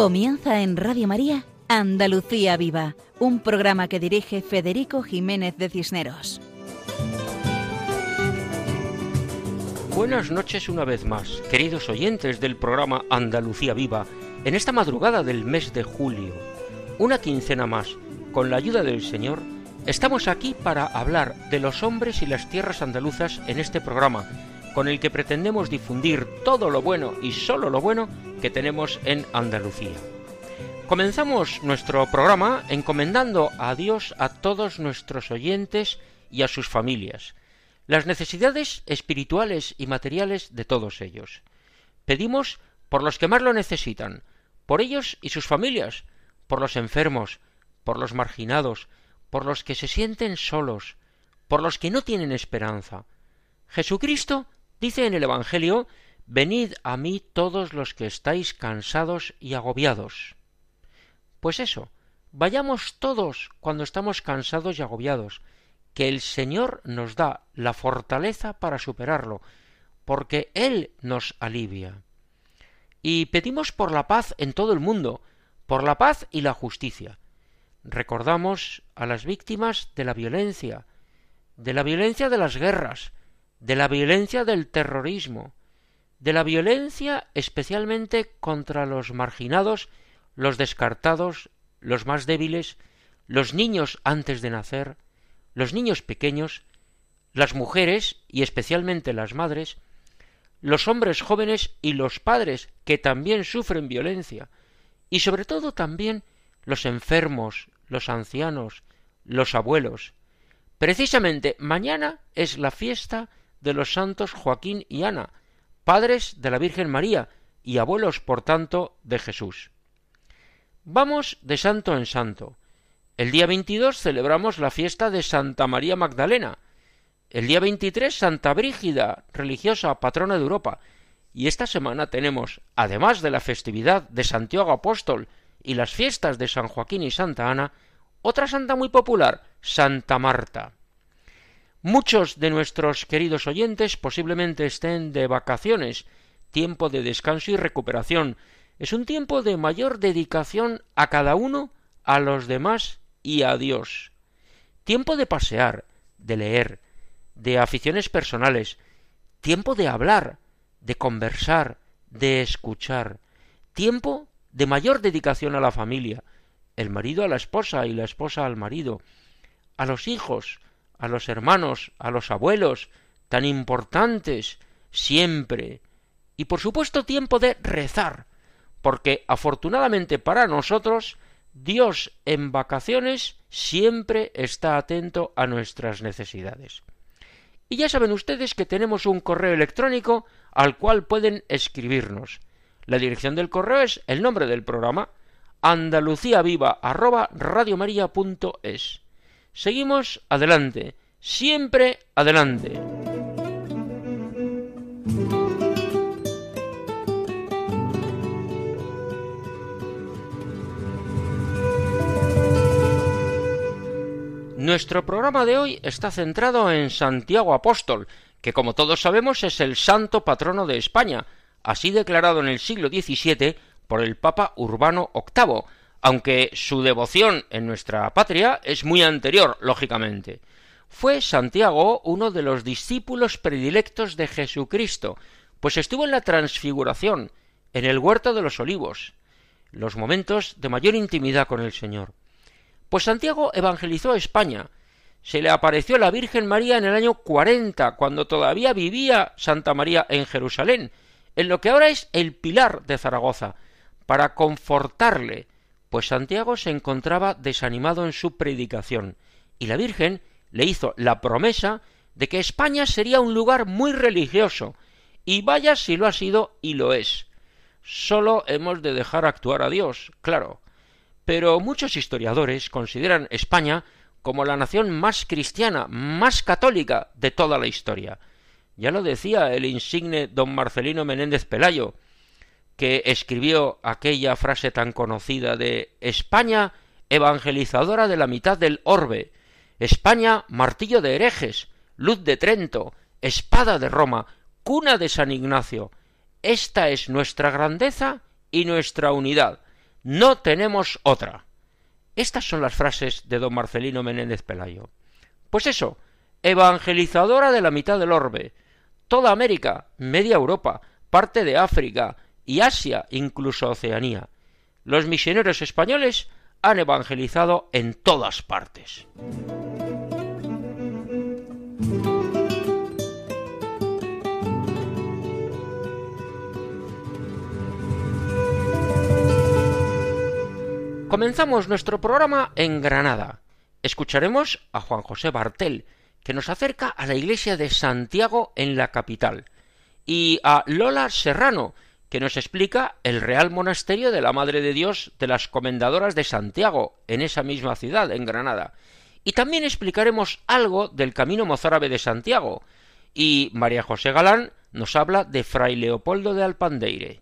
Comienza en Radio María Andalucía Viva, un programa que dirige Federico Jiménez de Cisneros. Buenas noches una vez más, queridos oyentes del programa Andalucía Viva, en esta madrugada del mes de julio. Una quincena más, con la ayuda del Señor, estamos aquí para hablar de los hombres y las tierras andaluzas en este programa, con el que pretendemos difundir todo lo bueno y solo lo bueno que tenemos en Andalucía. Comenzamos nuestro programa encomendando a Dios a todos nuestros oyentes y a sus familias, las necesidades espirituales y materiales de todos ellos. Pedimos por los que más lo necesitan, por ellos y sus familias, por los enfermos, por los marginados, por los que se sienten solos, por los que no tienen esperanza. Jesucristo dice en el Evangelio Venid a mí todos los que estáis cansados y agobiados. Pues eso, vayamos todos cuando estamos cansados y agobiados, que el Señor nos da la fortaleza para superarlo, porque Él nos alivia. Y pedimos por la paz en todo el mundo, por la paz y la justicia. Recordamos a las víctimas de la violencia, de la violencia de las guerras, de la violencia del terrorismo, de la violencia especialmente contra los marginados, los descartados, los más débiles, los niños antes de nacer, los niños pequeños, las mujeres y especialmente las madres, los hombres jóvenes y los padres que también sufren violencia, y sobre todo también los enfermos, los ancianos, los abuelos. Precisamente mañana es la fiesta de los santos Joaquín y Ana, padres de la Virgen María y abuelos, por tanto, de Jesús. Vamos de santo en santo. El día 22 celebramos la fiesta de Santa María Magdalena. El día 23 Santa Brígida, religiosa patrona de Europa. Y esta semana tenemos, además de la festividad de Santiago Apóstol y las fiestas de San Joaquín y Santa Ana, otra santa muy popular, Santa Marta. Muchos de nuestros queridos oyentes posiblemente estén de vacaciones, tiempo de descanso y recuperación. Es un tiempo de mayor dedicación a cada uno, a los demás y a Dios. Tiempo de pasear, de leer, de aficiones personales, tiempo de hablar, de conversar, de escuchar, tiempo de mayor dedicación a la familia, el marido a la esposa y la esposa al marido, a los hijos, a los hermanos, a los abuelos, tan importantes siempre, y por supuesto tiempo de rezar, porque afortunadamente para nosotros Dios en vacaciones siempre está atento a nuestras necesidades. Y ya saben ustedes que tenemos un correo electrónico al cual pueden escribirnos. La dirección del correo es el nombre del programa andaluciaviva@radiomaria.es. Seguimos adelante, siempre adelante. Nuestro programa de hoy está centrado en Santiago Apóstol, que como todos sabemos es el santo patrono de España, así declarado en el siglo XVII por el Papa Urbano VIII, aunque su devoción en nuestra patria es muy anterior, lógicamente. Fue Santiago uno de los discípulos predilectos de Jesucristo, pues estuvo en la transfiguración, en el huerto de los olivos, los momentos de mayor intimidad con el Señor. Pues Santiago evangelizó a España, se le apareció la Virgen María en el año cuarenta, cuando todavía vivía Santa María en Jerusalén, en lo que ahora es el Pilar de Zaragoza, para confortarle, pues Santiago se encontraba desanimado en su predicación, y la Virgen le hizo la promesa de que España sería un lugar muy religioso, y vaya si lo ha sido y lo es. Solo hemos de dejar actuar a Dios, claro. Pero muchos historiadores consideran España como la nación más cristiana, más católica de toda la historia. Ya lo decía el insigne don Marcelino Menéndez Pelayo, que escribió aquella frase tan conocida de España evangelizadora de la mitad del orbe, España martillo de herejes, luz de Trento, espada de Roma, cuna de San Ignacio. Esta es nuestra grandeza y nuestra unidad. no tenemos otra. Estas son las frases de don Marcelino Menéndez Pelayo. Pues eso, evangelizadora de la mitad del orbe, toda América, media Europa, parte de África y Asia, incluso Oceanía. Los misioneros españoles han evangelizado en todas partes. Comenzamos nuestro programa en Granada. Escucharemos a Juan José Bartel, que nos acerca a la iglesia de Santiago en la capital, y a Lola Serrano, que nos explica el Real Monasterio de la Madre de Dios de las Comendadoras de Santiago, en esa misma ciudad, en Granada. Y también explicaremos algo del Camino Mozárabe de Santiago, y María José Galán nos habla de Fray Leopoldo de Alpandeire.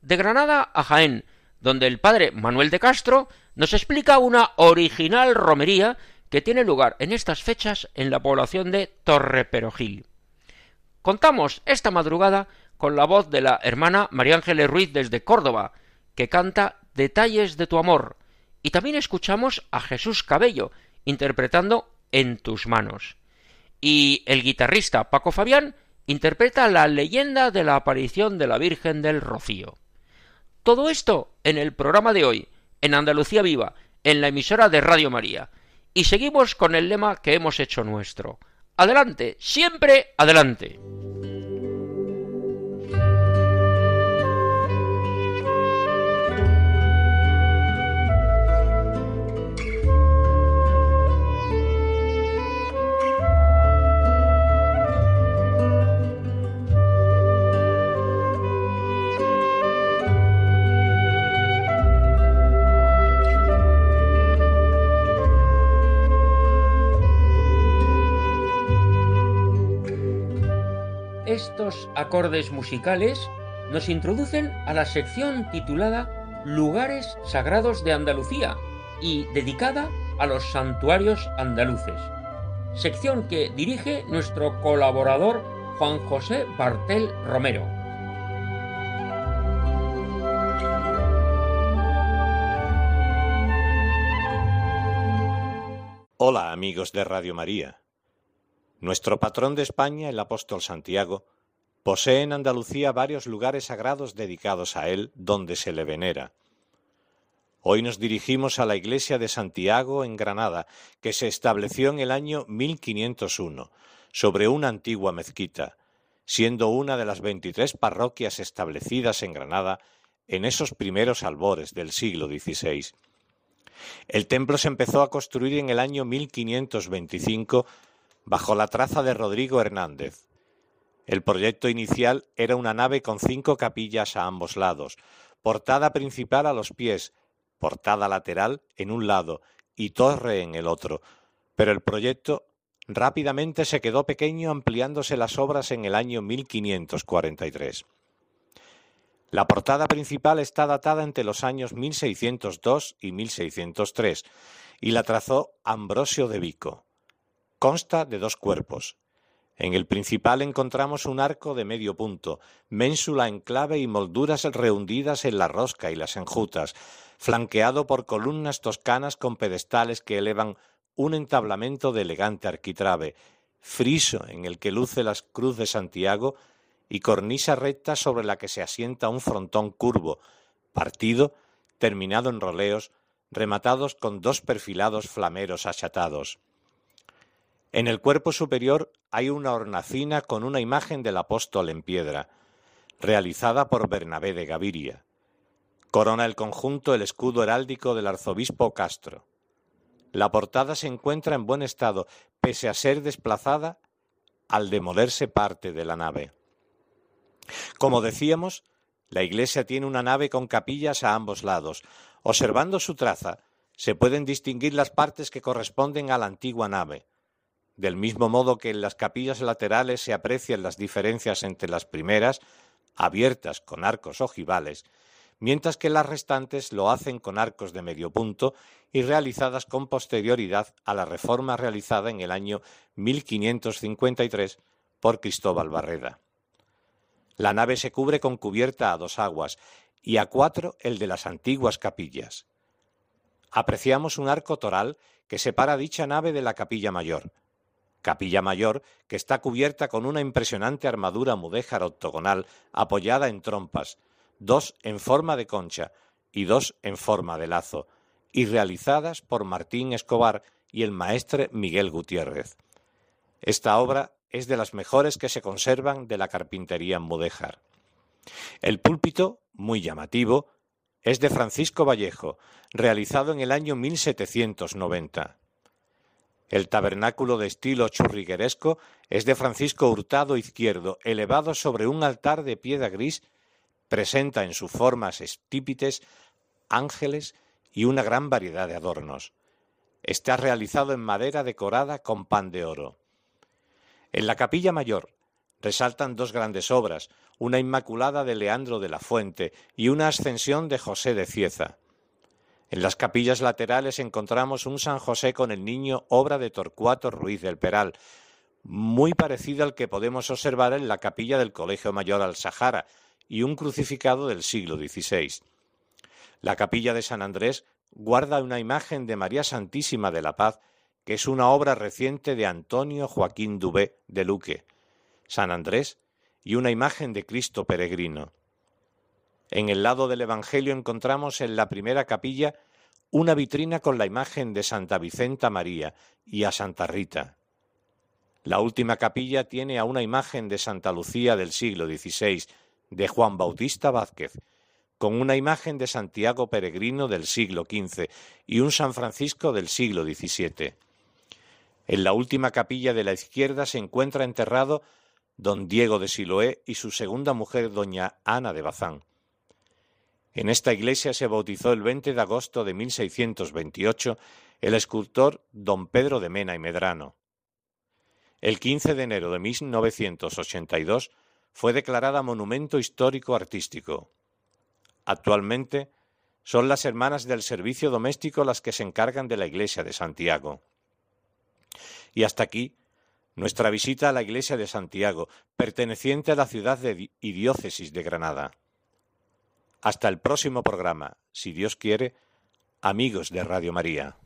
De Granada a Jaén, donde el padre Manuel de Castro nos explica una original romería que tiene lugar en estas fechas en la población de Torreperogil. Contamos esta madrugada con la voz de la hermana María Ángeles Ruiz desde Córdoba, que canta Detalles de tu amor, y también escuchamos a Jesús Cabello interpretando En tus manos. Y el guitarrista Paco Fabián interpreta la leyenda de la aparición de la Virgen del Rocío. Todo esto en el programa de hoy, en Andalucía Viva, en la emisora de Radio María. Y seguimos con el lema que hemos hecho nuestro. Adelante, siempre adelante. Acordes musicales nos introducen a la sección titulada Lugares Sagrados de Andalucía y dedicada a los santuarios andaluces, sección que dirige nuestro colaborador Juan José Bartel Romero. Hola amigos de Radio María. Nuestro patrón de España, el apóstol Santiago, posee en Andalucía varios lugares sagrados dedicados a él, donde se le venera. Hoy nos dirigimos a la iglesia de Santiago en Granada, que se estableció en el año 1501, sobre una antigua mezquita, siendo una de las veintitrés parroquias establecidas en Granada en esos primeros albores del siglo XVI. El templo se empezó a construir en el año 1525 bajo la traza de Rodrigo Hernández. El proyecto inicial era una nave con cinco capillas a ambos lados, portada principal a los pies, portada lateral en un lado y torre en el otro, pero el proyecto rápidamente se quedó pequeño ampliándose las obras en el año 1543. La portada principal está datada entre los años 1602 y 1603 y la trazó Ambrosio de Vico. Consta de dos cuerpos. En el principal encontramos un arco de medio punto, ménsula en clave y molduras rehundidas en la rosca y las enjutas, flanqueado por columnas toscanas con pedestales que elevan un entablamento de elegante arquitrabe, friso en el que luce la cruz de Santiago y cornisa recta sobre la que se asienta un frontón curvo, partido, terminado en roleos, rematados con dos perfilados flameros achatados. En el cuerpo superior hay una hornacina con una imagen del apóstol en piedra, realizada por Bernabé de Gaviria. Corona el conjunto el escudo heráldico del arzobispo Castro. La portada se encuentra en buen estado, pese a ser desplazada al demolerse parte de la nave. Como decíamos, la iglesia tiene una nave con capillas a ambos lados. Observando su traza, se pueden distinguir las partes que corresponden a la antigua nave. Del mismo modo que en las capillas laterales se aprecian las diferencias entre las primeras, abiertas con arcos ojivales, mientras que las restantes lo hacen con arcos de medio punto y realizadas con posterioridad a la reforma realizada en el año 1553 por Cristóbal Barreda. La nave se cubre con cubierta a dos aguas y a cuatro el de las antiguas capillas. Apreciamos un arco toral que separa dicha nave de la capilla mayor. Capilla mayor que está cubierta con una impresionante armadura mudéjar octogonal apoyada en trompas, dos en forma de concha y dos en forma de lazo, y realizadas por Martín Escobar y el maestre Miguel Gutiérrez. Esta obra es de las mejores que se conservan de la carpintería mudéjar. El púlpito, muy llamativo, es de Francisco Vallejo, realizado en el año 1790. El tabernáculo de estilo churrigueresco es de Francisco Hurtado Izquierdo, elevado sobre un altar de piedra gris, presenta en sus formas estípites ángeles y una gran variedad de adornos. Está realizado en madera decorada con pan de oro. En la capilla mayor resaltan dos grandes obras, una Inmaculada de Leandro de la Fuente y una Ascensión de José de Cieza. En las capillas laterales encontramos un San José con el niño, obra de Torcuato Ruiz del Peral, muy parecido al que podemos observar en la capilla del Colegio Mayor al Sahara, y un crucificado del siglo XVI. La capilla de San Andrés guarda una imagen de María Santísima de la Paz, que es una obra reciente de Antonio Joaquín Dubé de Luque, San Andrés, y una imagen de Cristo peregrino. En el lado del Evangelio encontramos en la primera capilla una vitrina con la imagen de Santa Vicenta María y a Santa Rita. La última capilla tiene a una imagen de Santa Lucía del siglo XVI, de Juan Bautista Vázquez, con una imagen de Santiago Peregrino del siglo XV y un San Francisco del siglo XVII. En la última capilla de la izquierda se encuentra enterrado don Diego de Siloé y su segunda mujer, doña Ana de Bazán. En esta iglesia se bautizó el 20 de agosto de 1628 el escultor don Pedro de Mena y Medrano. El 15 de enero de 1982 fue declarada Monumento Histórico Artístico. Actualmente son las hermanas del servicio doméstico las que se encargan de la iglesia de Santiago. Y hasta aquí nuestra visita a la iglesia de Santiago, perteneciente a la ciudad y diócesis de Granada. Hasta el próximo programa, si Dios quiere, amigos de Radio María.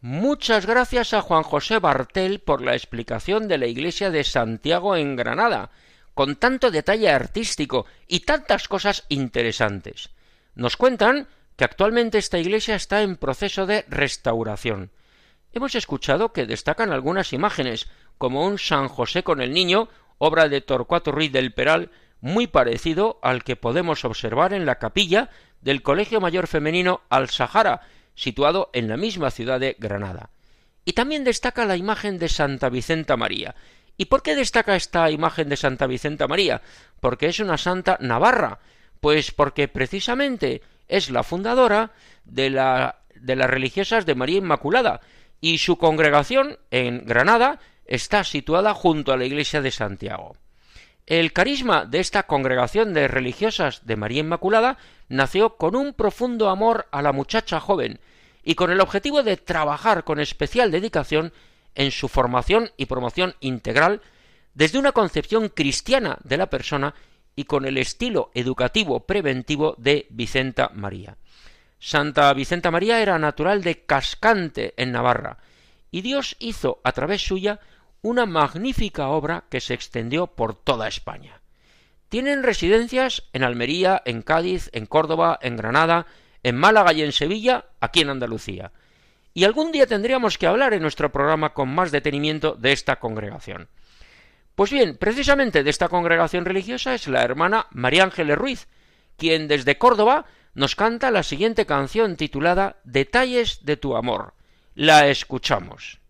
Muchas gracias a Juan José Bartel por la explicación de la iglesia de Santiago en Granada, con tanto detalle artístico y tantas cosas interesantes. Nos cuentan que actualmente esta iglesia está en proceso de restauración. Hemos escuchado que destacan algunas imágenes, como un San José con el Niño, obra de Torcuato Ruiz del Peral, muy parecido al que podemos observar en la capilla del Colegio Mayor Femenino Al Sahara, situado en la misma ciudad de Granada. Y también destaca la imagen de Santa Vicenta María. ¿Y por qué destaca esta imagen de Santa Vicenta María? Porque es una santa navarra, pues porque precisamente es la fundadora de, de las religiosas de María Inmaculada y su congregación en Granada está situada junto a la iglesia de Santiago. El carisma de esta congregación de religiosas de María Inmaculada nació con un profundo amor a la muchacha joven y con el objetivo de trabajar con especial dedicación en su formación y promoción integral desde una concepción cristiana de la persona y con el estilo educativo preventivo de Vicenta María. Santa Vicenta María era natural de Cascante, en Navarra, y Dios hizo a través suya una magnífica obra que se extendió por toda España. Tienen residencias en Almería, en Cádiz, en Córdoba, en Granada, en Málaga y en Sevilla, aquí en Andalucía. Y algún día tendríamos que hablar en nuestro programa con más detenimiento de esta congregación. Pues bien, precisamente de esta congregación religiosa es la hermana María Ángeles Ruiz, quien desde Córdoba nos canta la siguiente canción titulada Detalles de tu amor. La escuchamos.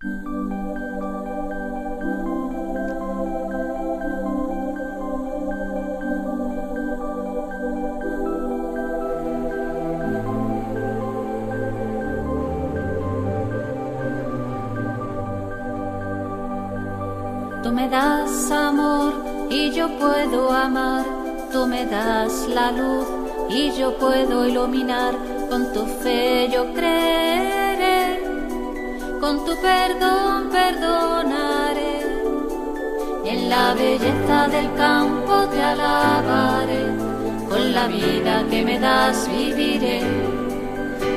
Me das amor y yo puedo amar, tú me das la luz y yo puedo iluminar, con tu fe yo creeré, con tu perdón perdonaré, en la belleza del campo te alabaré, con la vida que me das viviré.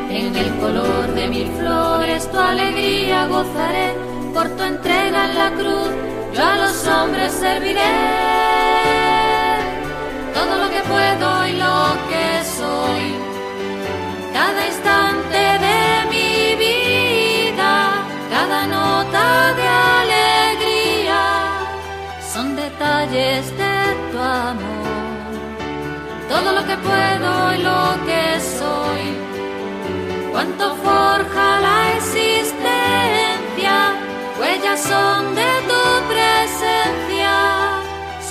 En el color de mil flores tu alegría gozaré, por tu entrega en la cruz yo a los hombres serviré. Todo lo que puedo y lo que soy, cada instante de mi vida, cada nota de alegría, son detalles de tu amor. Todo lo que puedo y lo que soy, cuánto forja la existencia, huellas son de tu presencia,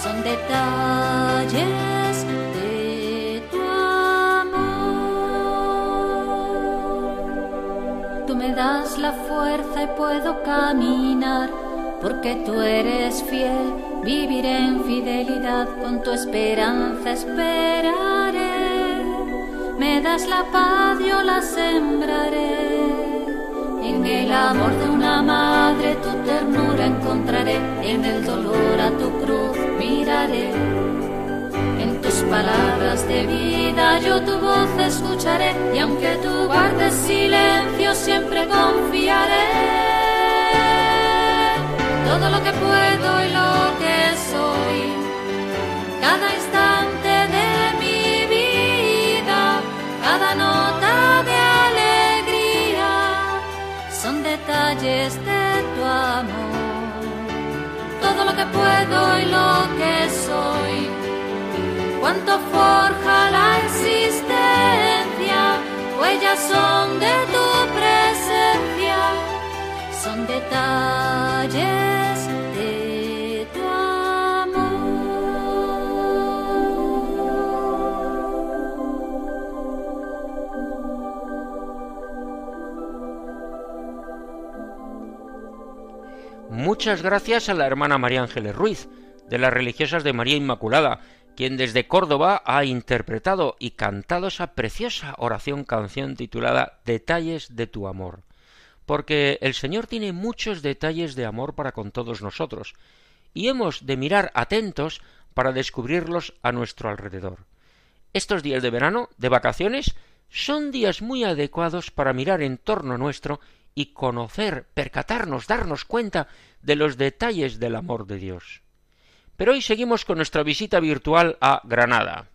son detalles de tu amor. Tú me das la fuerza y puedo caminar, porque tú eres fiel, viviré en fidelidad, con tu esperanza esperaré. Me das la paz, yo la sembraré. En el amor de una madre tu ternura encontraré, en el dolor a tu cruz miraré. En tus palabras de vida yo tu voz escucharé y aunque tú guardes silencio siempre confiaré. Todo lo que puedo y lo que soy, cada instante detalles de tu amor. Todo lo que puedo y lo que soy, cuánto forja la existencia, huellas son de tu presencia, son detalles Muchas gracias a la hermana María Ángeles Ruiz, de las religiosas de María Inmaculada, quien desde Córdoba ha interpretado y cantado esa preciosa oración canción titulada Detalles de tu amor. Porque el Señor tiene muchos detalles de amor para con todos nosotros, y hemos de mirar atentos para descubrirlos a nuestro alrededor. Estos días de verano, de vacaciones, son días muy adecuados para mirar en torno nuestro y conocer, percatarnos, darnos cuenta de los detalles del amor de Dios. Pero hoy seguimos con nuestra visita virtual a Granada.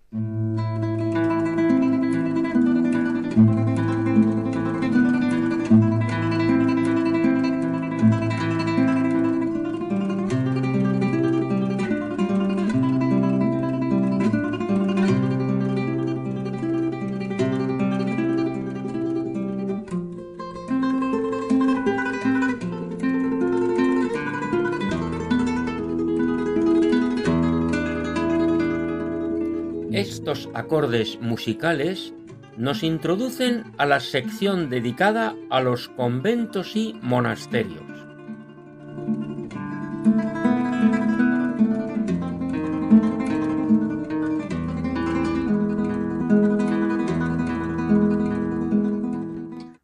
Estos acordes musicales nos introducen a la sección dedicada a los conventos y monasterios.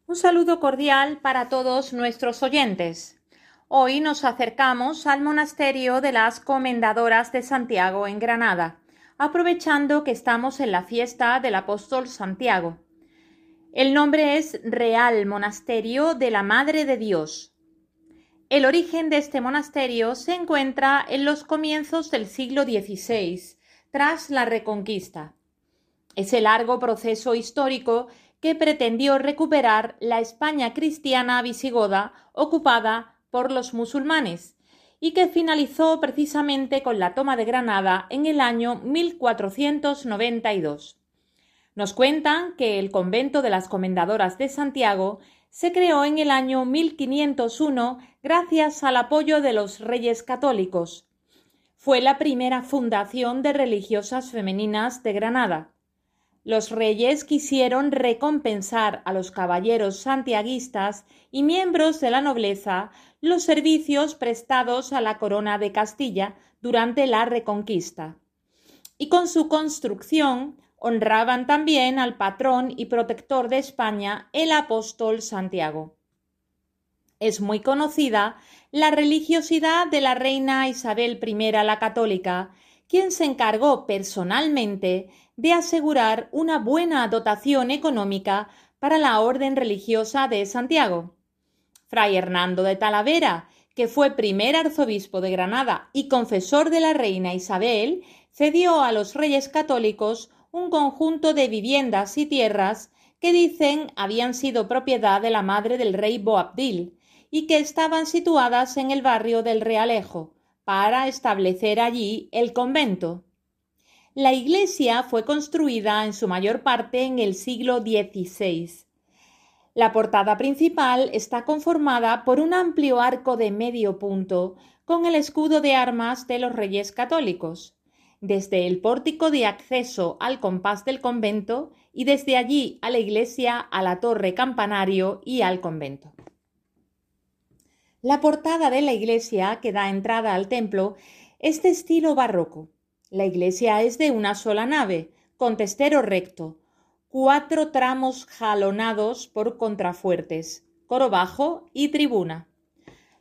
Un saludo cordial para todos nuestros oyentes. Hoy nos acercamos al monasterio de las Comendadoras de Santiago en Granada aprovechando que estamos en la fiesta del apóstol Santiago. El nombre es Real Monasterio de la Madre de Dios. El origen de este monasterio se encuentra en los comienzos del siglo XVI, tras la Reconquista. Ese largo proceso histórico que pretendió recuperar la España cristiana visigoda ocupada por los musulmanes y que finalizó precisamente con la toma de Granada en el año 1492. Nos cuentan que el convento de las Comendadoras de Santiago se creó en el año 1501 gracias al apoyo de los reyes católicos. Fue la primera fundación de religiosas femeninas de Granada. Los reyes quisieron recompensar a los caballeros santiaguistas y miembros de la nobleza los servicios prestados a la corona de Castilla durante la Reconquista. Y con su construcción honraban también al patrón y protector de España, el apóstol Santiago. Es muy conocida la religiosidad de la reina Isabel I la Católica, quien se encargó personalmente de asegurar una buena dotación económica para la orden religiosa de Santiago. Fray Hernando de Talavera, que fue primer arzobispo de Granada y confesor de la reina Isabel, cedió a los reyes católicos un conjunto de viviendas y tierras que dicen habían sido propiedad de la madre del rey Boabdil y que estaban situadas en el barrio del Realejo, para establecer allí el convento. La iglesia fue construida en su mayor parte en el siglo XVI. La portada principal está conformada por un amplio arco de medio punto con el escudo de armas de los reyes católicos. Desde el pórtico de acceso al compás del convento y desde allí a la iglesia, a la torre campanario y al convento. La portada de la iglesia que da entrada al templo es de estilo barroco. La iglesia es de una sola nave, con testero recto, cuatro tramos jalonados por contrafuertes, coro bajo y tribuna.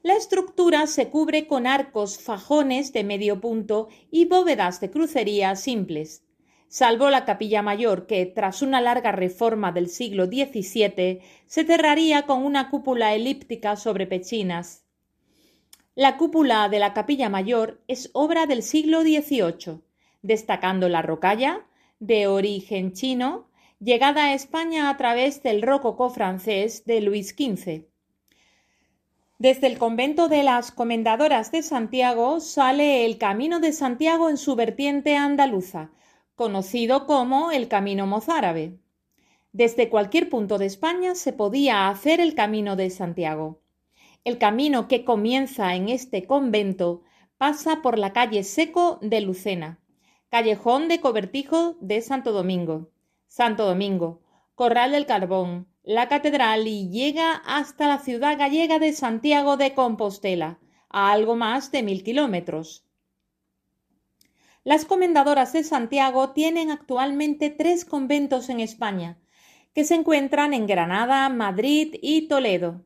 La estructura se cubre con arcos fajones de medio punto y bóvedas de crucería simples, salvo la capilla mayor que, tras una larga reforma del siglo XVII, se cerraría con una cúpula elíptica sobre pechinas. La cúpula de la capilla mayor es obra del siglo XVIII, destacando la rocalla, de origen chino, llegada a España a través del rococó francés de Luis XV. Desde el convento de las Comendadoras de Santiago sale el Camino de Santiago en su vertiente andaluza, conocido como el Camino Mozárabe. Desde cualquier punto de España se podía hacer el Camino de Santiago. El camino que comienza en este convento pasa por la calle Seco de Lucena, callejón de Cobertijo de Santo Domingo, Santo Domingo, Corral del Carbón, la Catedral y llega hasta la ciudad gallega de Santiago de Compostela, a algo más de mil kilómetros. Las comendadoras de Santiago tienen actualmente tres conventos en España, que se encuentran en Granada, Madrid y Toledo.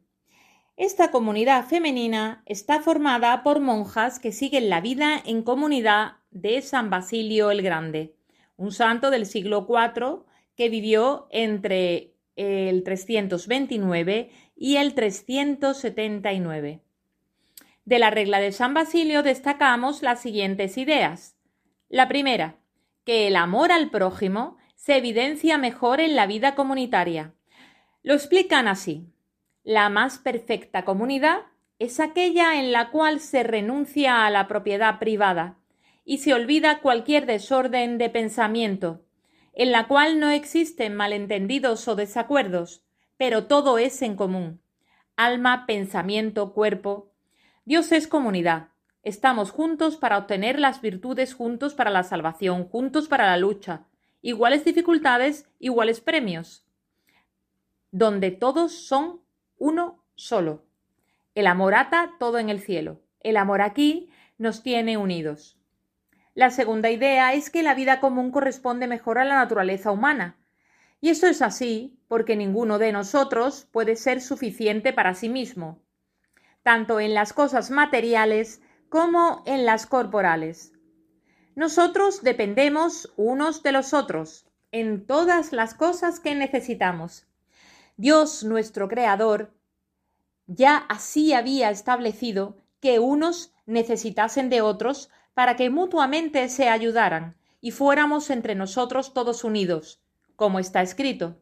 Esta comunidad femenina está formada por monjas que siguen la vida en comunidad de San Basilio el Grande, un santo del siglo IV que vivió entre el 329 y el 379. De la regla de San Basilio destacamos las siguientes ideas. La primera, que el amor al prójimo se evidencia mejor en la vida comunitaria. Lo explican así. La más perfecta comunidad es aquella en la cual se renuncia a la propiedad privada y se olvida cualquier desorden de pensamiento, en la cual no existen malentendidos o desacuerdos, pero todo es en común. Alma, pensamiento, cuerpo. Dios es comunidad. Estamos juntos para obtener las virtudes, juntos para la salvación, juntos para la lucha. Iguales dificultades, iguales premios. Donde todos son uno solo. El amor ata todo en el cielo. El amor aquí nos tiene unidos. La segunda idea es que la vida común corresponde mejor a la naturaleza humana. Y esto es así porque ninguno de nosotros puede ser suficiente para sí mismo, tanto en las cosas materiales como en las corporales. Nosotros dependemos unos de los otros en todas las cosas que necesitamos. Dios, nuestro Creador, ya así había establecido que unos necesitasen de otros para que mutuamente se ayudaran y fuéramos entre nosotros todos unidos, como está escrito.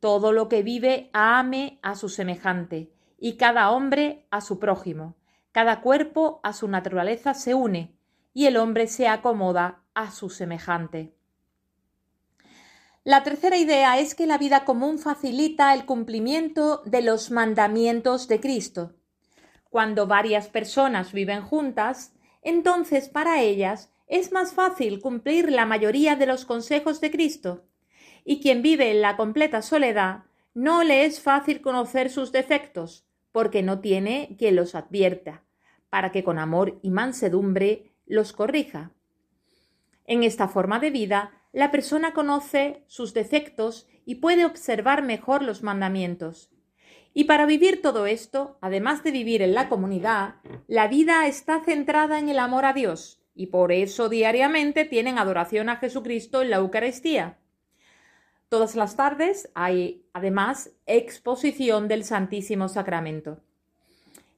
Todo lo que vive ame a su semejante, y cada hombre a su prójimo. Cada cuerpo a su naturaleza se une y el hombre se acomoda a su semejante. La tercera idea es que la vida común facilita el cumplimiento de los mandamientos de Cristo. Cuando varias personas viven juntas, entonces para ellas es más fácil cumplir la mayoría de los consejos de Cristo. Y quien vive en la completa soledad no le es fácil conocer sus defectos, porque no tiene quien los advierta, para que con amor y mansedumbre los corrija. En esta forma de vida, la persona conoce sus defectos y puede observar mejor los mandamientos. Y para vivir todo esto, además de vivir en la comunidad, la vida está centrada en el amor a Dios y por eso diariamente tienen adoración a Jesucristo en la Eucaristía. Todas las tardes hay además exposición del Santísimo Sacramento.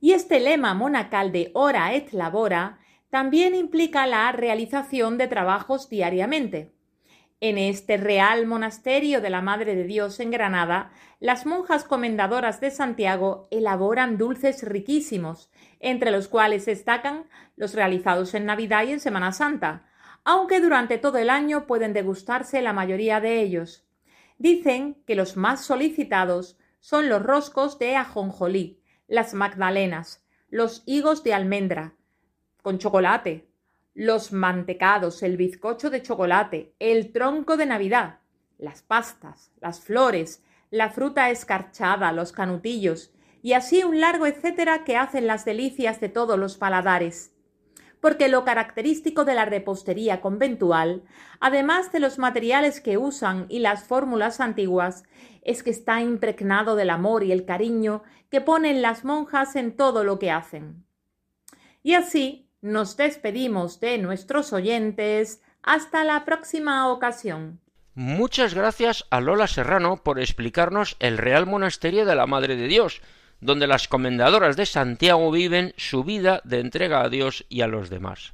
Y este lema monacal de ora et labora también implica la realización de trabajos diariamente. En este Real Monasterio de la Madre de Dios en Granada, las monjas comendadoras de Santiago elaboran dulces riquísimos, entre los cuales destacan los realizados en Navidad y en Semana Santa, aunque durante todo el año pueden degustarse la mayoría de ellos. Dicen que los más solicitados son los roscos de ajonjolí, las magdalenas, los higos de almendra, con chocolate, los mantecados, el bizcocho de chocolate, el tronco de Navidad, las pastas, las flores, la fruta escarchada, los canutillos, y así un largo etcétera que hacen las delicias de todos los paladares. Porque lo característico de la repostería conventual, además de los materiales que usan y las fórmulas antiguas, es que está impregnado del amor y el cariño que ponen las monjas en todo lo que hacen. Y así nos despedimos de nuestros oyentes. Hasta la próxima ocasión. Muchas gracias a Lola Serrano por explicarnos el Real Monasterio de la Madre de Dios, donde las comendadoras de Santiago viven su vida de entrega a Dios y a los demás.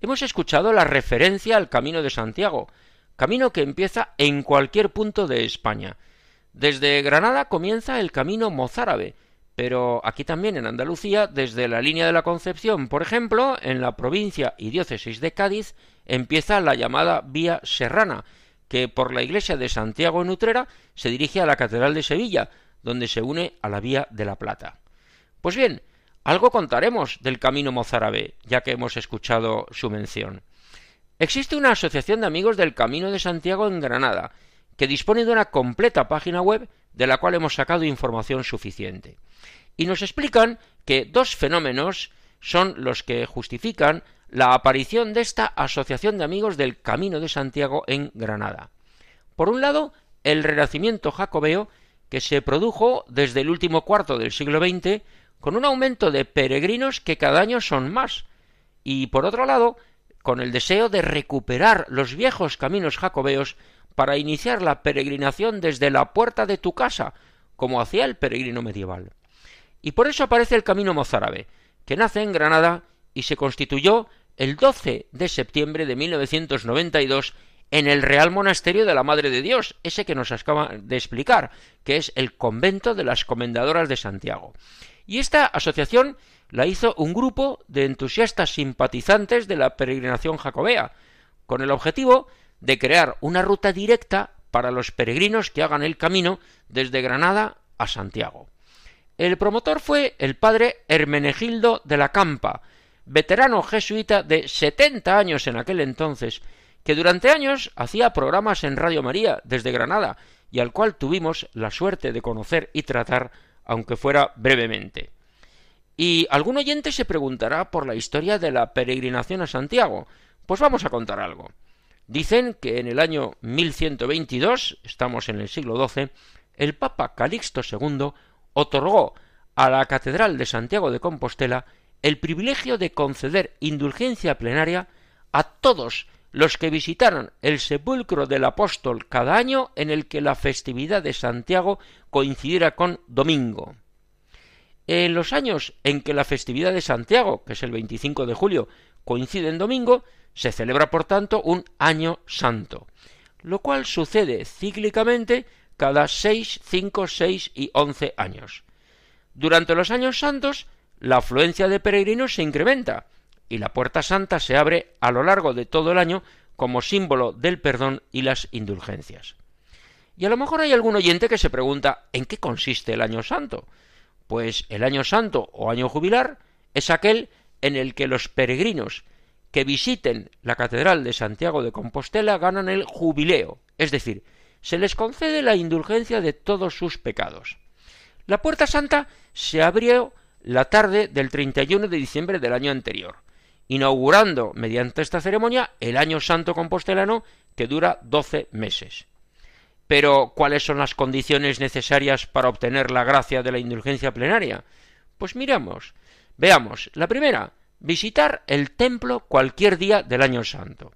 Hemos escuchado la referencia al Camino de Santiago, camino que empieza en cualquier punto de España. Desde Granada comienza el camino mozárabe, pero aquí también en Andalucía, desde la línea de la Concepción, por ejemplo, en la provincia y diócesis de Cádiz, empieza la llamada Vía Serrana, que por la iglesia de Santiago en Utrera se dirige a la Catedral de Sevilla, donde se une a la Vía de la Plata. Pues bien, algo contaremos del camino mozárabe, ya que hemos escuchado su mención. Existe una asociación de amigos del Camino de Santiago en Granada, que dispone de una completa página web de la cual hemos sacado información suficiente. Y nos explican que dos fenómenos son los que justifican la aparición de esta Asociación de Amigos del Camino de Santiago en Granada. Por un lado, el renacimiento jacobeo que se produjo desde el último cuarto del siglo XX con un aumento de peregrinos que cada año son más, y por otro lado, con el deseo de recuperar los viejos caminos jacobeos para iniciar la peregrinación desde la puerta de tu casa, como hacía el peregrino medieval. Y por eso aparece el camino mozárabe, que nace en Granada y se constituyó el 12 de septiembre de 1992 en el Real Monasterio de la Madre de Dios, ese que nos acaba de explicar, que es el convento de las Comendadoras de Santiago. Y esta asociación la hizo un grupo de entusiastas simpatizantes de la peregrinación jacobea, con el objetivo de crear una ruta directa para los peregrinos que hagan el camino desde Granada a Santiago. El promotor fue el padre Hermenegildo de la Campa, veterano jesuita de setenta años en aquel entonces, que durante años hacía programas en Radio María desde Granada y al cual tuvimos la suerte de conocer y tratar, aunque fuera brevemente. Y algún oyente se preguntará por la historia de la peregrinación a Santiago. Pues vamos a contar algo. Dicen que en el año 1122, estamos en el siglo XII, el Papa Calixto II otorgó a la Catedral de Santiago de Compostela el privilegio de conceder indulgencia plenaria a todos los que visitaran el sepulcro del apóstol cada año en el que la festividad de Santiago coincidiera con domingo. En los años en que la festividad de Santiago, que es el 25 de julio, coincide en domingo, se celebra, por tanto, un año santo, lo cual sucede cíclicamente cada seis, cinco, seis y once años. Durante los años santos, la afluencia de peregrinos se incrementa y la puerta santa se abre a lo largo de todo el año como símbolo del perdón y las indulgencias. Y a lo mejor hay algún oyente que se pregunta ¿en qué consiste el año santo? Pues el año santo o año jubilar es aquel en el que los peregrinos que visiten la Catedral de Santiago de Compostela ganan el jubileo, es decir, se les concede la indulgencia de todos sus pecados. La Puerta Santa se abrió la tarde del 31 de diciembre del año anterior, inaugurando mediante esta ceremonia el Año Santo Compostelano que dura doce meses. Pero, ¿cuáles son las condiciones necesarias para obtener la gracia de la indulgencia plenaria? Pues miramos. Veamos. La primera, visitar el templo cualquier día del año santo.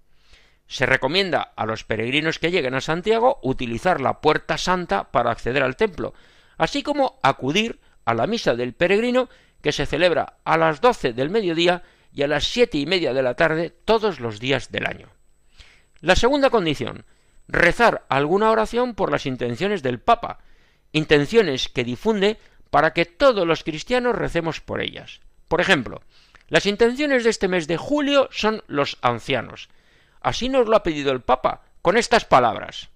Se recomienda a los peregrinos que lleguen a Santiago utilizar la puerta santa para acceder al templo, así como acudir a la misa del peregrino que se celebra a las doce del mediodía y a las siete y media de la tarde todos los días del año. La segunda condición, rezar alguna oración por las intenciones del Papa, intenciones que difunde para que todos los cristianos recemos por ellas. Por ejemplo, las intenciones de este mes de julio son los ancianos. Así nos lo ha pedido el Papa, con estas palabras.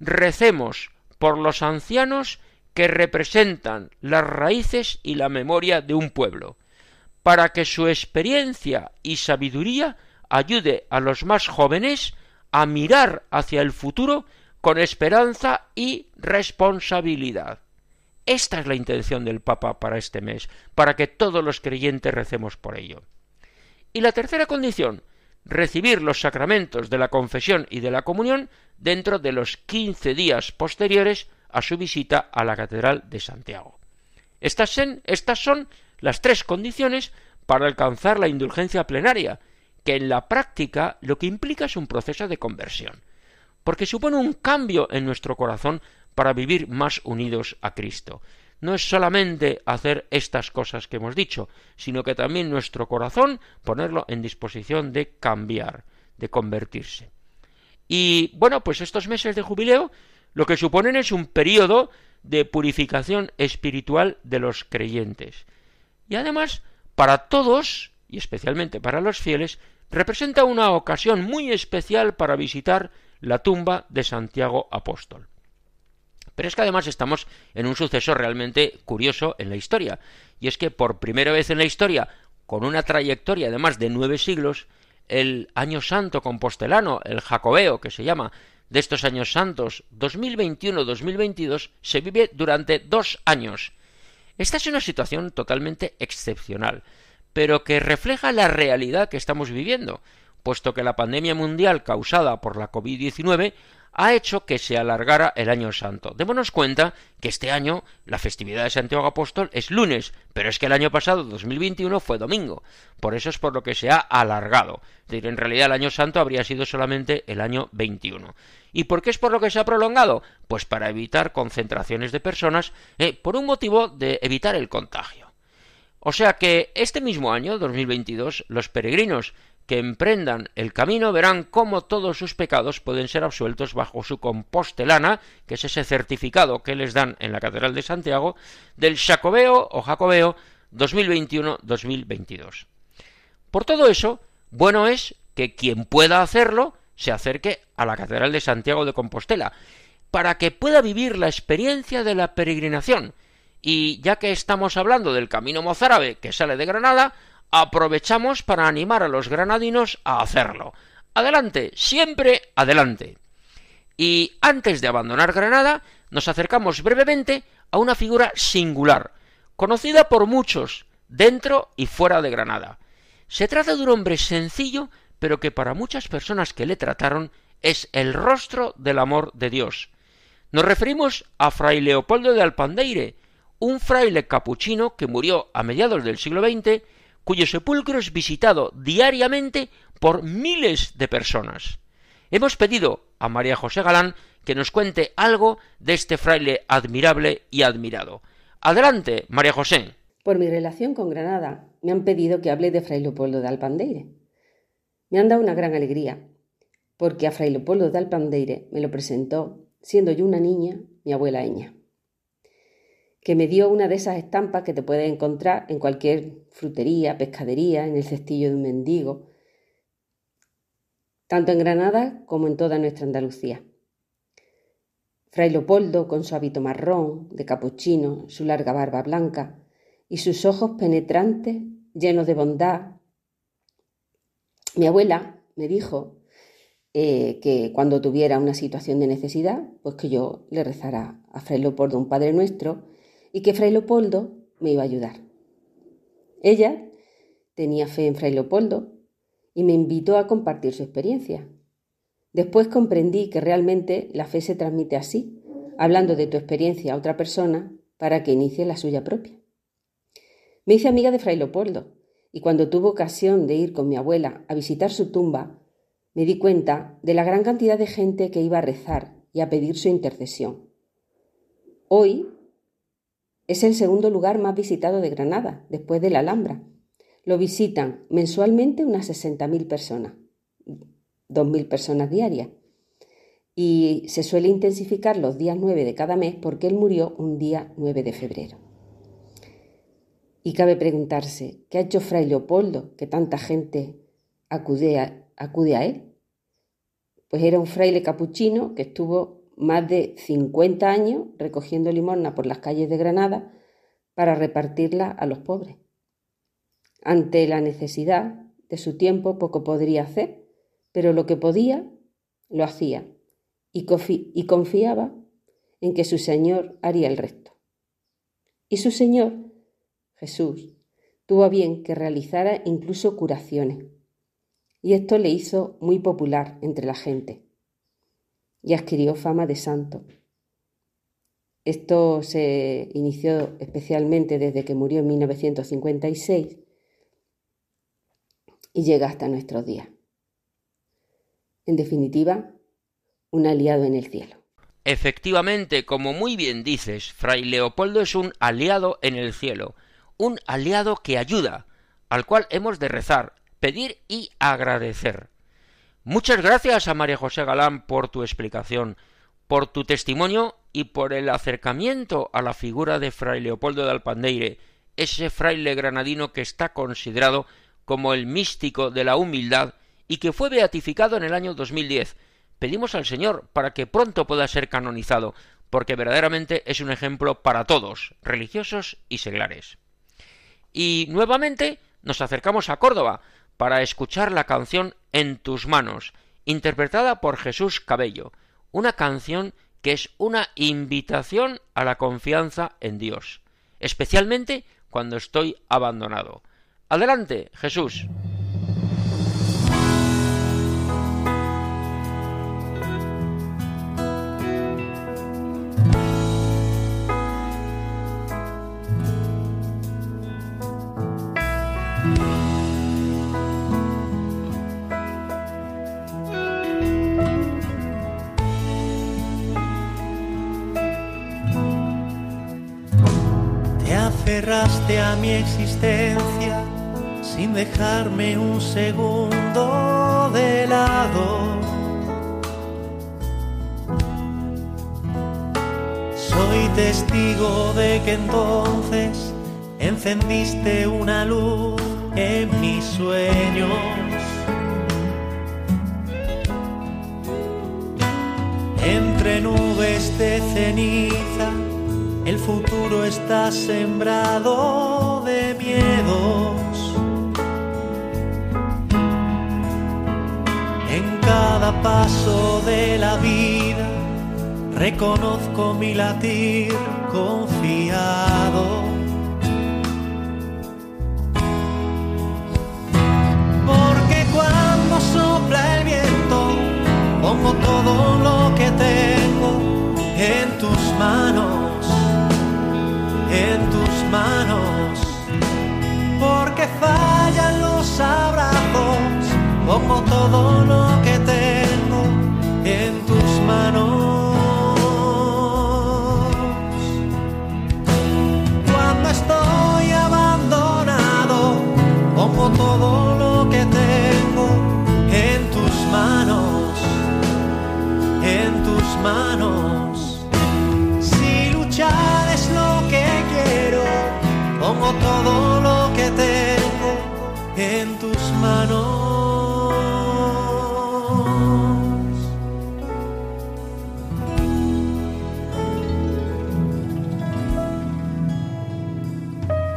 Recemos por los ancianos que representan las raíces y la memoria de un pueblo, para que su experiencia y sabiduría ayude a los más jóvenes a mirar hacia el futuro con esperanza y responsabilidad. Esta es la intención del Papa para este mes, para que todos los creyentes recemos por ello. Y la tercera condición, recibir los sacramentos de la confesión y de la comunión dentro de los quince días posteriores a su visita a la Catedral de Santiago. Estas, son las tres condiciones para alcanzar la indulgencia plenaria, que en la práctica lo que implica es un proceso de conversión, porque supone un cambio en nuestro corazón para vivir más unidos a Cristo. No es solamente hacer estas cosas que hemos dicho, sino que también nuestro corazón ponerlo en disposición de cambiar, de convertirse. Y bueno, pues estos meses de jubileo lo que suponen es un periodo de purificación espiritual de los creyentes. Y además, para todos, y especialmente para los fieles, representa una ocasión muy especial para visitar la tumba de Santiago Apóstol. Pero es que además estamos en un suceso realmente curioso en la historia, y es que por primera vez en la historia, con una trayectoria de más de nueve siglos, el año santo compostelano, el jacobeo que se llama, de estos años santos 2021-2022 se vive durante dos años. Esta es una situación totalmente excepcional, pero que refleja la realidad que estamos viviendo, puesto que la pandemia mundial causada por la COVID-19 ha hecho que se alargara el año santo. Démonos cuenta que este año la festividad de Santiago Apóstol es lunes, pero es que el año pasado, 2021, fue domingo. Por eso es por lo que se ha alargado. Es decir, en realidad el año santo habría sido solamente el año 21. ¿Y por qué es por lo que se ha prolongado? Pues para evitar concentraciones de personas, eh, por un motivo de evitar el contagio. O sea que este mismo año, 2022, los peregrinos que emprendan el camino verán cómo todos sus pecados pueden ser absueltos bajo su compostelana, que es ese certificado que les dan en la Catedral de Santiago, del Jacobeo o Jacobeo 2021-2022. Por todo eso, bueno es que quien pueda hacerlo se acerque a la Catedral de Santiago de Compostela, para que pueda vivir la experiencia de la peregrinación. Y ya que estamos hablando del camino mozárabe que sale de Granada, aprovechamos para animar a los granadinos a hacerlo. Adelante, siempre adelante. Y antes de abandonar Granada, nos acercamos brevemente a una figura singular, conocida por muchos, dentro y fuera de Granada. Se trata de un hombre sencillo, pero que para muchas personas que le trataron es el rostro del amor de Dios. Nos referimos a Fray Leopoldo de Alpandeire, un fraile capuchino que murió a mediados del siglo XX cuyo sepulcro es visitado diariamente por miles de personas. Hemos pedido a María José Galán que nos cuente algo de este fraile admirable y admirado. Adelante, María José. Por mi relación con Granada, me han pedido que hable de Fray Leopoldo de Alpandeire. Me han dado una gran alegría, porque a Fray Leopoldo de Alpandeire me lo presentó, siendo yo una niña, mi abuela Eña que me dio una de esas estampas que te puedes encontrar en cualquier frutería, pescadería, en el cestillo de un mendigo, tanto en Granada como en toda nuestra Andalucía. Fray Leopoldo, con su hábito marrón, de capuchino, su larga barba blanca y sus ojos penetrantes, llenos de bondad. Mi abuela me dijo eh, que cuando tuviera una situación de necesidad, pues que yo le rezara a Fray Leopoldo un Padre Nuestro y que Fray Leopoldo me iba a ayudar. Ella tenía fe en Fray Leopoldo y me invitó a compartir su experiencia. Después comprendí que realmente la fe se transmite así, hablando de tu experiencia a otra persona para que inicie la suya propia. Me hice amiga de Fray Leopoldo y cuando tuve ocasión de ir con mi abuela a visitar su tumba, me di cuenta de la gran cantidad de gente que iba a rezar y a pedir su intercesión. Hoy es el segundo lugar más visitado de Granada, después de la Alhambra. Lo visitan mensualmente unas 60.000 personas, 2.000 personas diarias. Y se suele intensificar los días 9 de cada mes porque él murió un día 9 de febrero. Y cabe preguntarse, ¿qué ha hecho Fray Leopoldo que tanta gente acude a, acude a él? Pues era un fraile capuchino que estuvo más de 50 años recogiendo limosna por las calles de Granada para repartirla a los pobres. Ante la necesidad de su tiempo poco podría hacer, pero lo que podía lo hacía y, y confiaba en que su Señor haría el resto. Y su Señor, Jesús, tuvo bien que realizara incluso curaciones, y esto le hizo muy popular entre la gente y adquirió fama de santo. Esto se inició especialmente desde que murió en 1956 y llega hasta nuestros días. En definitiva, un aliado en el cielo. Efectivamente, como muy bien dices, Fray Leopoldo es un aliado en el cielo, un aliado que ayuda, al cual hemos de rezar, pedir y agradecer. Muchas gracias a María José Galán por tu explicación, por tu testimonio y por el acercamiento a la figura de Fray Leopoldo de Alpandeire, ese fraile granadino que está considerado como el místico de la humildad y que fue beatificado en el año 2010. Pedimos al Señor para que pronto pueda ser canonizado, porque verdaderamente es un ejemplo para todos, religiosos y seglares. Y nuevamente nos acercamos a Córdoba, para escuchar la canción En tus manos, interpretada por Jesús Cabello, una canción que es una invitación a la confianza en Dios, especialmente cuando estoy abandonado. Adelante, Jesús. Cerraste a mi existencia sin dejarme un segundo de lado. Soy testigo de que entonces encendiste una luz en mis sueños. Entre nubes de ceniza el futuro está sembrado de miedos. En cada paso de la vida reconozco mi latir confiado. Porque cuando sopla el viento, pongo todo lo que tengo en tus manos porque fallan los abrazos, como todo lo que tengo en tus manos. Cuando estoy abandonado, como todo lo que tengo en tus manos, en tus manos. Todo lo que tengo en tus manos.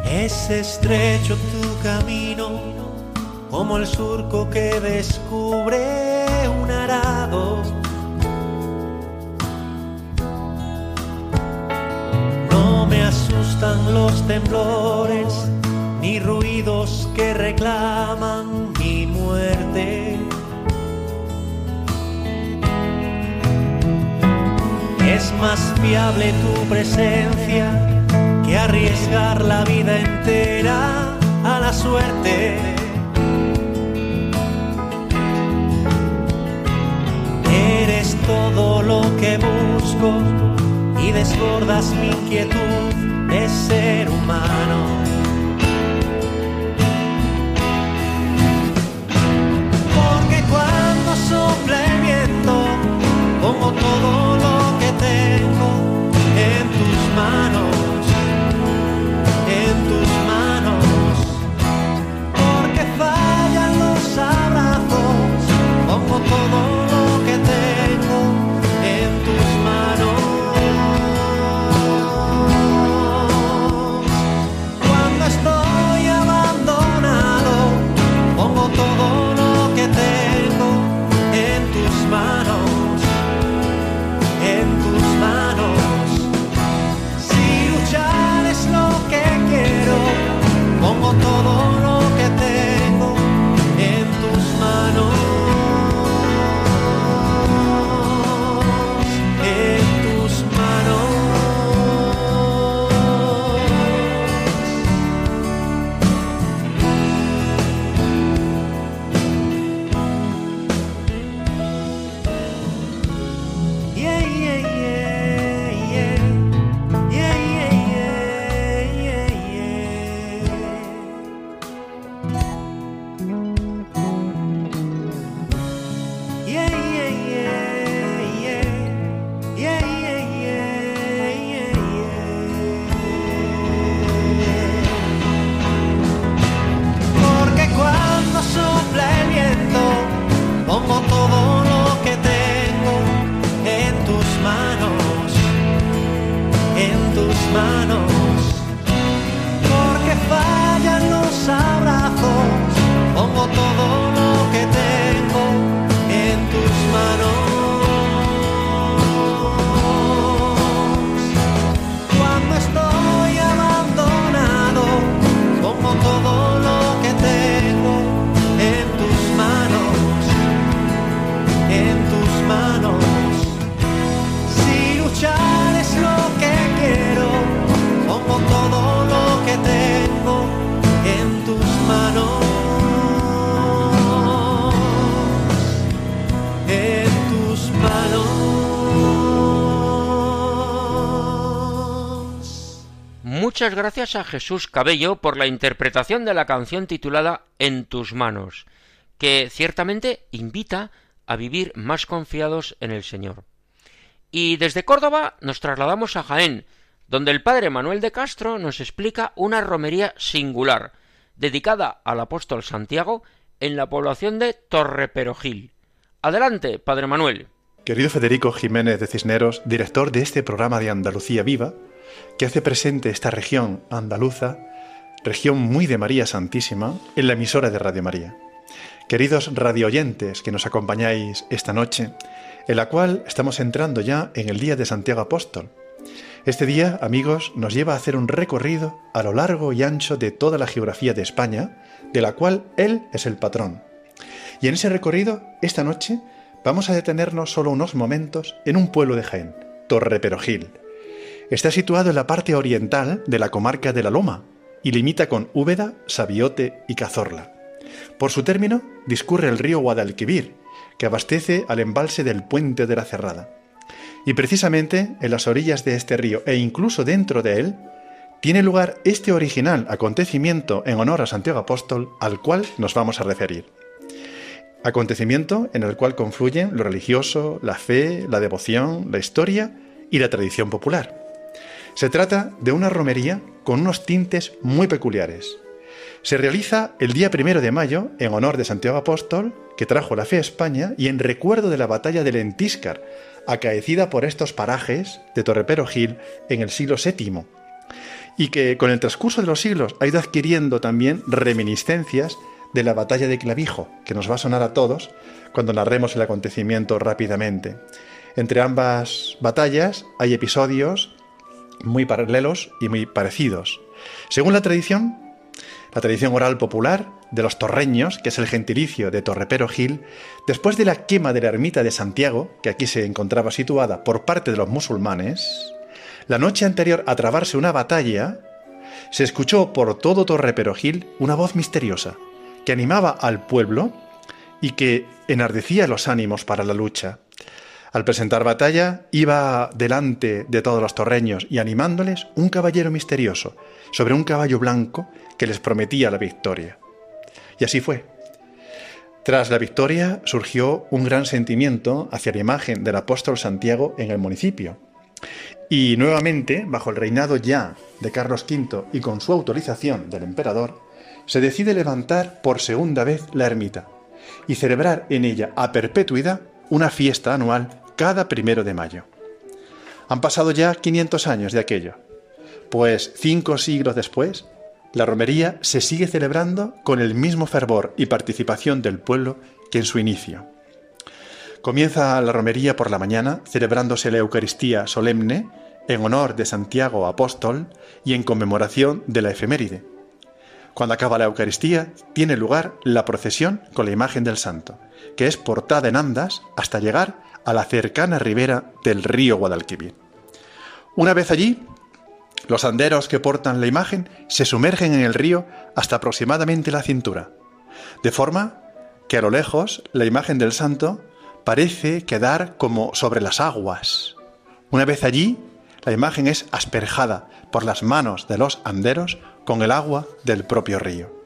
Es estrecho tu camino, como el surco que descubre un arado los temblores, ni ruidos que reclaman mi muerte. Es más viable tu presencia que arriesgar la vida entera a la suerte. Eres todo lo que busco y desbordas mi inquietud ser humano. Porque cuando sopla el viento, pongo todo lo que tengo en tus manos, Muchas gracias a Jesús Cabello por la interpretación de la canción titulada En tus manos, que ciertamente invita a vivir más confiados en el Señor. Y desde Córdoba nos trasladamos a Jaén, donde el padre Manuel de Castro nos explica una romería singular, dedicada al apóstol Santiago en la población de Torreperogil. Adelante, padre Manuel. Querido Federico Jiménez de Cisneros, director de este programa de Andalucía Viva, que hace presente esta región andaluza, región muy de María Santísima, en la emisora de Radio María. Queridos radioyentes que nos acompañáis esta noche, en la cual estamos entrando ya en el Día de Santiago Apóstol. Este día, amigos, nos lleva a hacer un recorrido a lo largo y ancho de toda la geografía de España, de la cual él es el patrón. Y en ese recorrido, esta noche, vamos a detenernos solo unos momentos en un pueblo de Jaén, Torreperogil. Está situado en la parte oriental de la comarca de la Loma y limita con Úbeda, Sabiote y Cazorla. Por su término discurre el río Guadalquivir, que abastece al embalse del Puente de la Cerrada. Y precisamente en las orillas de este río e incluso dentro de él, tiene lugar este original acontecimiento en honor a Santiago Apóstol al cual nos vamos a referir. Acontecimiento en el cual confluyen lo religioso, la fe, la devoción, la historia y la tradición popular. Se trata de una romería con unos tintes muy peculiares. Se realiza el día primero de mayo en honor de Santiago Apóstol, que trajo la fe a España, y en recuerdo de la batalla de Lentíscar, acaecida por estos parajes de Torrepero Gil en el siglo VII, y que con el transcurso de los siglos ha ido adquiriendo también reminiscencias de la batalla de Clavijo, que nos va a sonar a todos cuando narremos el acontecimiento rápidamente. Entre ambas batallas hay episodios muy paralelos y muy parecidos. Según la tradición, la tradición oral popular de los torreños, que es el gentilicio de Torrepero Gil, después de la quema de la ermita de Santiago, que aquí se encontraba situada por parte de los musulmanes, la noche anterior a trabarse una batalla, se escuchó por todo Torre Perogil una voz misteriosa que animaba al pueblo y que enardecía los ánimos para la lucha. Al presentar batalla, iba delante de todos los torreños y animándoles un caballero misterioso sobre un caballo blanco que les prometía la victoria. Y así fue. Tras la victoria surgió un gran sentimiento hacia la imagen del apóstol Santiago en el municipio. Y nuevamente, bajo el reinado ya de Carlos V y con su autorización del emperador, se decide levantar por segunda vez la ermita y celebrar en ella a perpetuidad una fiesta anual cada primero de mayo. Han pasado ya 500 años de aquello, pues cinco siglos después, la romería se sigue celebrando con el mismo fervor y participación del pueblo que en su inicio. Comienza la romería por la mañana celebrándose la Eucaristía solemne en honor de Santiago Apóstol y en conmemoración de la efeméride. Cuando acaba la Eucaristía, tiene lugar la procesión con la imagen del santo, que es portada en andas hasta llegar a la cercana ribera del río Guadalquivir. Una vez allí, los anderos que portan la imagen se sumergen en el río hasta aproximadamente la cintura, de forma que a lo lejos la imagen del santo parece quedar como sobre las aguas. Una vez allí, la imagen es asperjada por las manos de los anderos con el agua del propio río.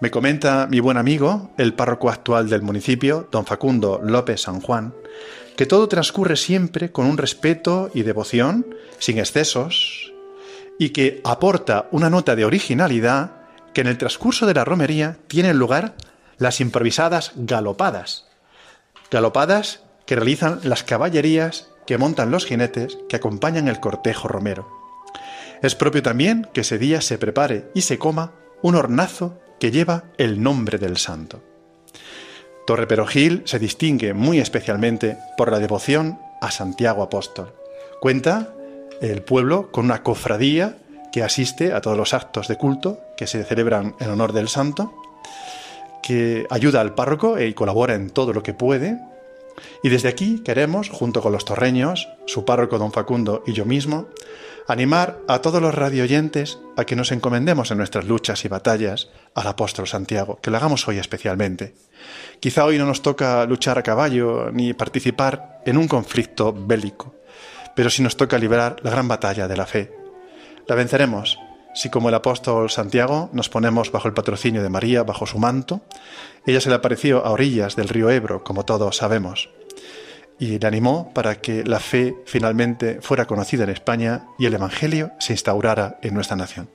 Me comenta mi buen amigo, el párroco actual del municipio, don Facundo López San Juan, que todo transcurre siempre con un respeto y devoción, sin excesos, y que aporta una nota de originalidad que en el transcurso de la romería tienen lugar las improvisadas galopadas. Galopadas que realizan las caballerías que montan los jinetes que acompañan el cortejo romero. Es propio también que ese día se prepare y se coma un hornazo que lleva el nombre del santo. Torre Perogil se distingue muy especialmente por la devoción a Santiago Apóstol. Cuenta el pueblo con una cofradía que asiste a todos los actos de culto que se celebran en honor del santo, que ayuda al párroco y colabora en todo lo que puede. Y desde aquí queremos, junto con los torreños, su párroco don Facundo y yo mismo, animar a todos los radioyentes a que nos encomendemos en nuestras luchas y batallas al apóstol Santiago, que lo hagamos hoy especialmente. Quizá hoy no nos toca luchar a caballo ni participar en un conflicto bélico, pero sí nos toca librar la gran batalla de la fe. La venceremos si como el apóstol Santiago nos ponemos bajo el patrocinio de María, bajo su manto. Ella se le apareció a orillas del río Ebro, como todos sabemos y le animó para que la fe finalmente fuera conocida en España y el Evangelio se instaurara en nuestra nación.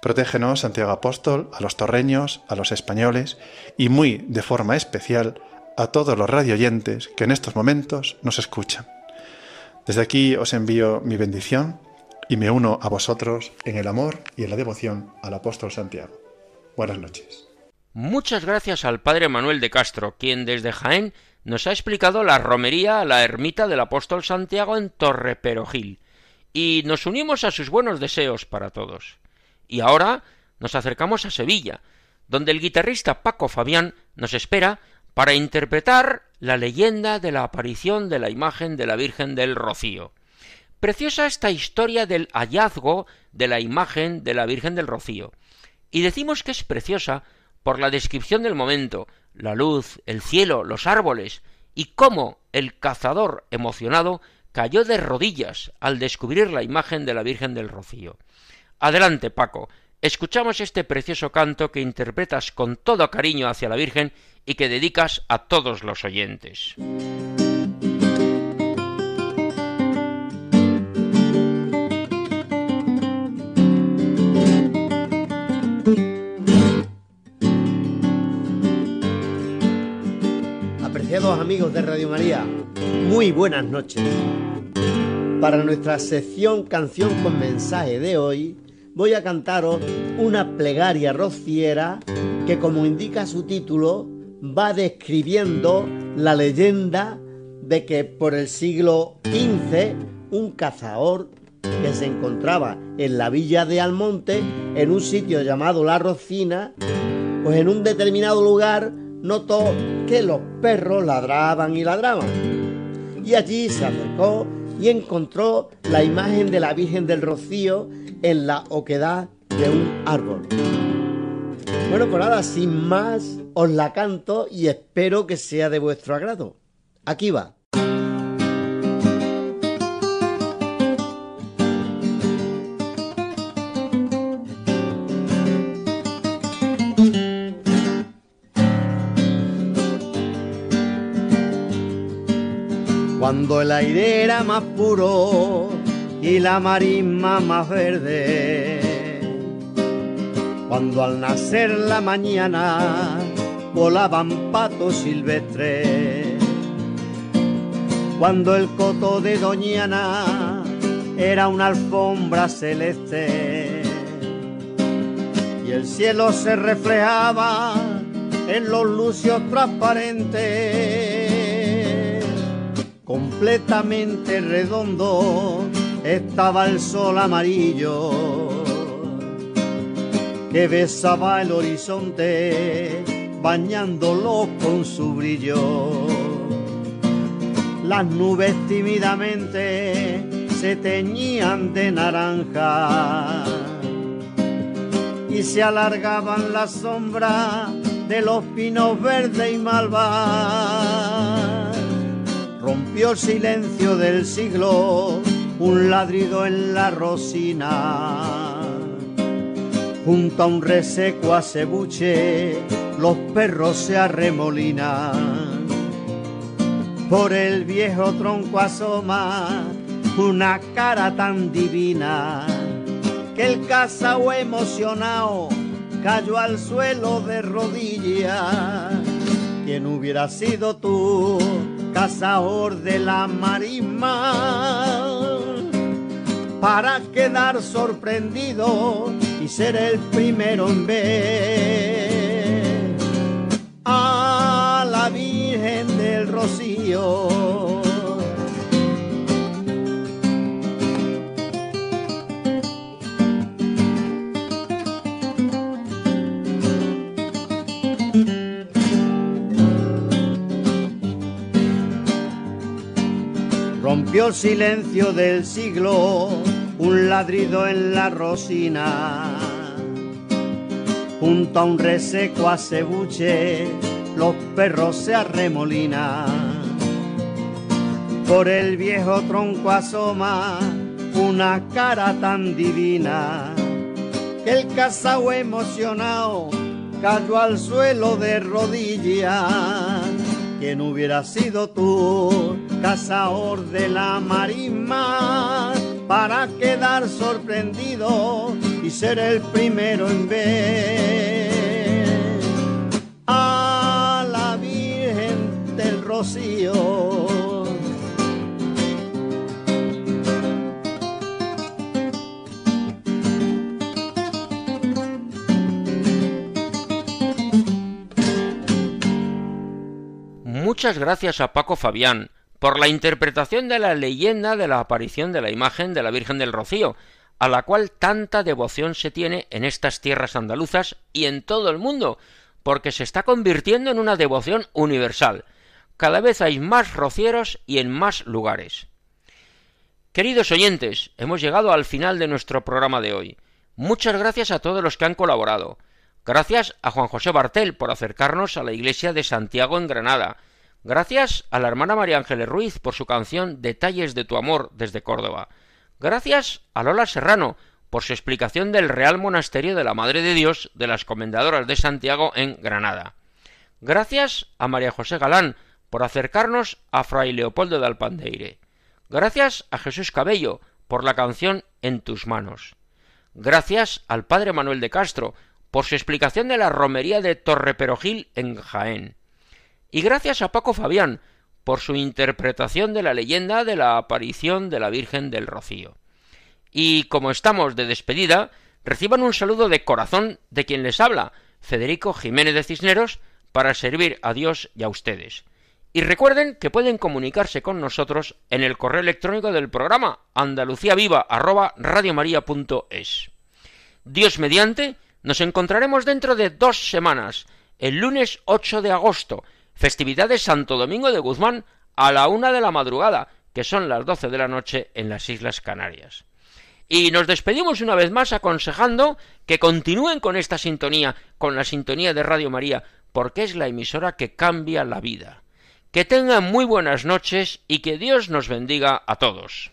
Protégenos, Santiago Apóstol, a los torreños, a los españoles y muy de forma especial a todos los radioyentes que en estos momentos nos escuchan. Desde aquí os envío mi bendición y me uno a vosotros en el amor y en la devoción al apóstol Santiago. Buenas noches. Muchas gracias al padre Manuel de Castro, quien desde Jaén nos ha explicado la romería a la ermita del apóstol Santiago en Torre Perogil, y nos unimos a sus buenos deseos para todos. Y ahora nos acercamos a Sevilla, donde el guitarrista Paco Fabián nos espera para interpretar la leyenda de la aparición de la imagen de la Virgen del Rocío. Preciosa esta historia del hallazgo de la imagen de la Virgen del Rocío. Y decimos que es preciosa por la descripción del momento, la luz, el cielo, los árboles, y cómo el cazador emocionado cayó de rodillas al descubrir la imagen de la Virgen del Rocío. Adelante, Paco, escuchamos este precioso canto que interpretas con todo cariño hacia la Virgen y que dedicas a todos los oyentes. Amigos de Radio María, muy buenas noches. Para nuestra sección Canción con Mensaje de hoy, voy a cantaros una plegaria rociera que, como indica su título, va describiendo la leyenda de que por el siglo XV un cazador que se encontraba en la villa de Almonte, en un sitio llamado La Rocina, pues en un determinado lugar notó que los perros ladraban y ladraban. Y allí se acercó y encontró la imagen de la Virgen del Rocío en la oquedad de un árbol. Bueno, pues nada, sin más, os la canto y espero que sea de vuestro agrado. Aquí va. Cuando el aire era más puro y la marisma más verde. Cuando al nacer la mañana volaban patos silvestres. Cuando el coto de Doñana era una alfombra celeste. Y el cielo se reflejaba en los lucios transparentes. Completamente redondo estaba el sol amarillo que besaba el horizonte bañándolo con su brillo. Las nubes tímidamente se teñían de naranja y se alargaban las sombras de los pinos verdes y malva. Rompió el silencio del siglo un ladrido en la rosina. Junto a un reseco acebuche, los perros se arremolinan. Por el viejo tronco asoma una cara tan divina que el casao emocionado cayó al suelo de rodillas. ¿Quién hubiera sido tú, cazador de la marisma? para quedar sorprendido y ser el primero en ver a la Virgen del Rocío. Rompió el silencio del siglo un ladrido en la rosina. Junto a un reseco acebuche, los perros se arremolinan. Por el viejo tronco asoma una cara tan divina que el casao emocionado cayó al suelo de rodillas. ¿Quién hubiera sido tú, cazador de la marisma? para quedar sorprendido y ser el primero en ver a la Virgen del Rocío. Muchas gracias a Paco Fabián, por la interpretación de la leyenda de la aparición de la imagen de la Virgen del Rocío, a la cual tanta devoción se tiene en estas tierras andaluzas y en todo el mundo, porque se está convirtiendo en una devoción universal. Cada vez hay más rocieros y en más lugares. Queridos oyentes, hemos llegado al final de nuestro programa de hoy. Muchas gracias a todos los que han colaborado. Gracias a Juan José Bartel por acercarnos a la iglesia de Santiago en Granada, Gracias a la hermana María Ángeles Ruiz por su canción Detalles de tu amor desde Córdoba. Gracias a Lola Serrano por su explicación del Real Monasterio de la Madre de Dios de las Comendadoras de Santiago en Granada. Gracias a María José Galán por acercarnos a Fray Leopoldo de Alpandeire. Gracias a Jesús Cabello por la canción En tus manos. Gracias al Padre Manuel de Castro por su explicación de la romería de Torreperogil en Jaén y gracias a Paco Fabián por su interpretación de la leyenda de la aparición de la Virgen del Rocío. Y como estamos de despedida, reciban un saludo de corazón de quien les habla, Federico Jiménez de Cisneros, para servir a Dios y a ustedes. Y recuerden que pueden comunicarse con nosotros en el correo electrónico del programa andaluciaviva@radiomaria.es. Dios mediante, nos encontraremos dentro de dos semanas, el lunes 8 de agosto, festividad de Santo Domingo de Guzmán a la una de la madrugada, que son las doce de la noche en las Islas Canarias. Y nos despedimos una vez más aconsejando que continúen con esta sintonía, con la sintonía de Radio María, porque es la emisora que cambia la vida. Que tengan muy buenas noches y que Dios nos bendiga a todos.